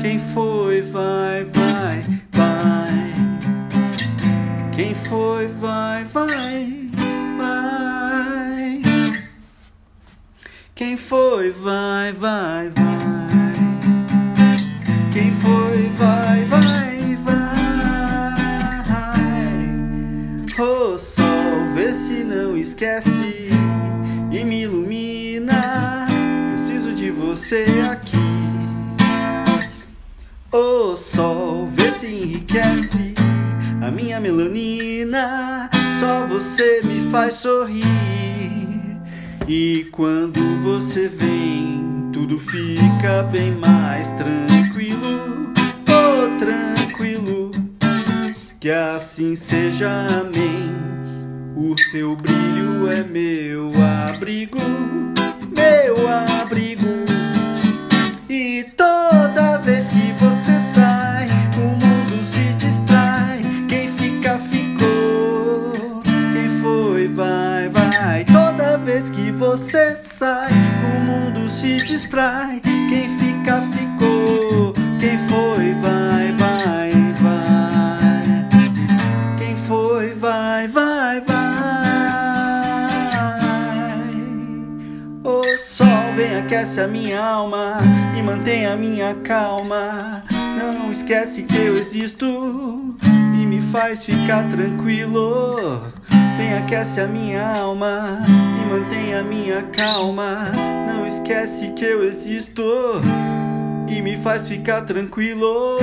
Quem foi, vai, vai, vai. Quem foi, vai, vai, vai. Quem foi, vai, vai, vai. Quem foi, vai, vai, vai. O sol, vê se não esquece e me ilumina. Preciso de você aqui. Sol vê se enriquece a minha melanina. Só você me faz sorrir. E quando você vem, tudo fica bem mais tranquilo. Oh, tranquilo. Que assim seja, amém. O seu brilho é meu abrigo, meu abrigo. Fica, ficou. Quem foi, vai, vai. Toda vez que você sai, o mundo se distrai. Quem fica, ficou. Quem foi, vai, vai, vai. Quem foi, vai, vai, vai. O sol vem, aquece a minha alma e mantém a minha calma. Não esquece que eu existo faz ficar tranquilo. Vem, aquece a minha alma e mantém a minha calma. Não esquece que eu existo e me faz ficar tranquilo.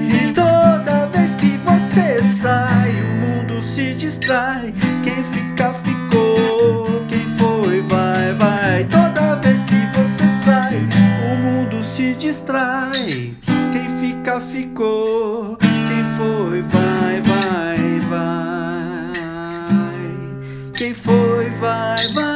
E toda vez que você sai, o mundo se distrai. Quem fica, ficou. Quem foi, vai, vai. Toda vez que você sai, o mundo se distrai. Fica, ficou. Quem foi, vai, vai, vai. Quem foi, vai, vai.